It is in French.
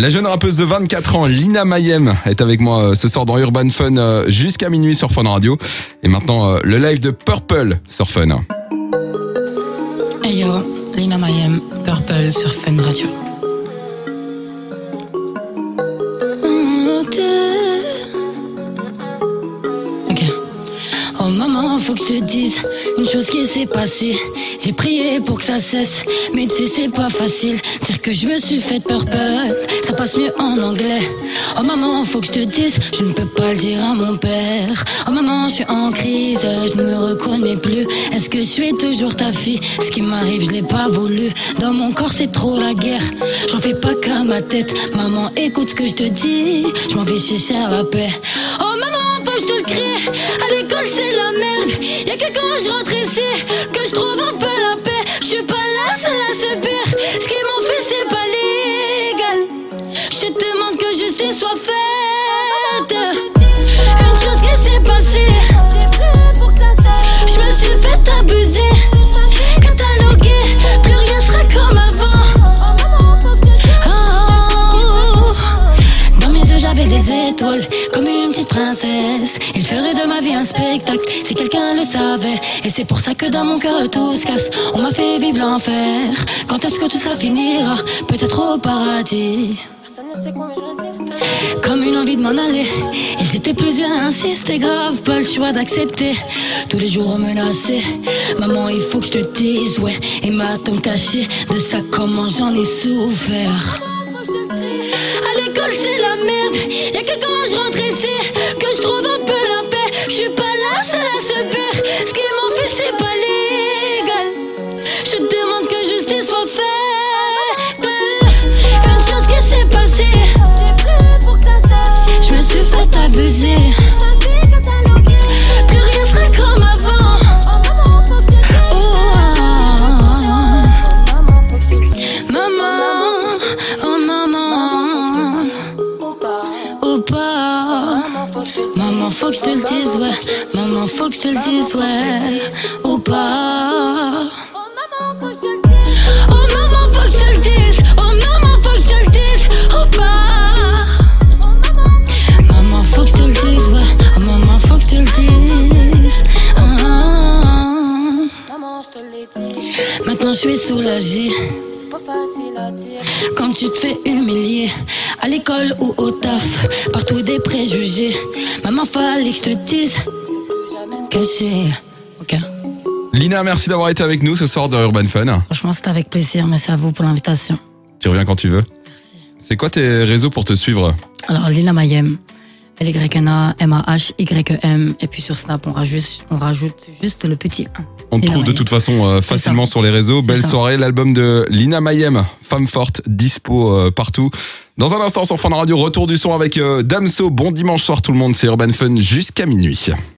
La jeune rappeuse de 24 ans, Lina Mayem, est avec moi euh, ce soir dans Urban Fun euh, jusqu'à minuit sur Fun Radio. Et maintenant, euh, le live de Purple sur Fun. Hey Lina Mayem, Purple sur Fun Radio. Faut que je te dise une chose qui s'est passée. J'ai prié pour que ça cesse, mais tu c'est pas facile. Dire que je me suis fait purple, ça passe mieux en anglais. Oh maman, faut que je te dise, je ne peux pas le dire à mon père. Oh maman, je suis en crise, je ne me reconnais plus. Est-ce que je suis toujours ta fille? Ce qui m'arrive, je l'ai pas voulu. Dans mon corps, c'est trop la guerre. J'en fais pas qu'à ma tête. Maman, écoute ce que je te dis. Je m'en vais chercher la paix. Oh maman, Quand je rentre ici que je trouve un peu la paix. Je suis pas là, seule à subir. Comme une petite princesse. Il ferait de ma vie un spectacle, si quelqu'un le savait. Et c'est pour ça que dans mon cœur tout se casse. On m'a fait vivre l'enfer. Quand est-ce que tout ça finira? Peut-être au paradis. Comme une envie de m'en aller. Ils étaient plusieurs ainsi, c'était grave, pas le choix d'accepter. Tous les jours menacés. Maman, il faut que je te dise, ouais. Et ma tombe cachée, de ça comment j'en ai souffert. À l'école, c'est la merde. Que quand je rentre ici Maman, faut que je te le dise, ouais. Maman, faut que je te le dise, ouais. Ou pas. Oh maman, faut que je te le dise. Oh maman, faut que je te le dise. Ou pas. Maman, faut que je te le dise, ouais. Oh maman, faut que je te le dise. Ah, ah, ah. Maintenant, je suis soulagée. Quand tu te fais humilier, à l'école ou au taf, partout des préjugés. Maman, fallait que je te dise. Caché. Ok. Lina, merci d'avoir été avec nous ce soir dans Urban Fun. Franchement, c'était avec plaisir. Merci à vous pour l'invitation. Tu reviens quand tu veux. Merci. C'est quoi tes réseaux pour te suivre? Alors, Lina Mayem. L-Y-N-A, M-A-H-Y-E-M. Et puis sur Snap, on rajoute, on rajoute juste le petit 1. On te trouve de toute façon euh, facilement sur les réseaux. Belle ça. soirée, l'album de Lina Mayem, Femme forte, dispo euh, partout. Dans un instant sur Fun Radio, retour du son avec euh, Damso. Bon dimanche soir tout le monde, c'est Urban Fun jusqu'à minuit.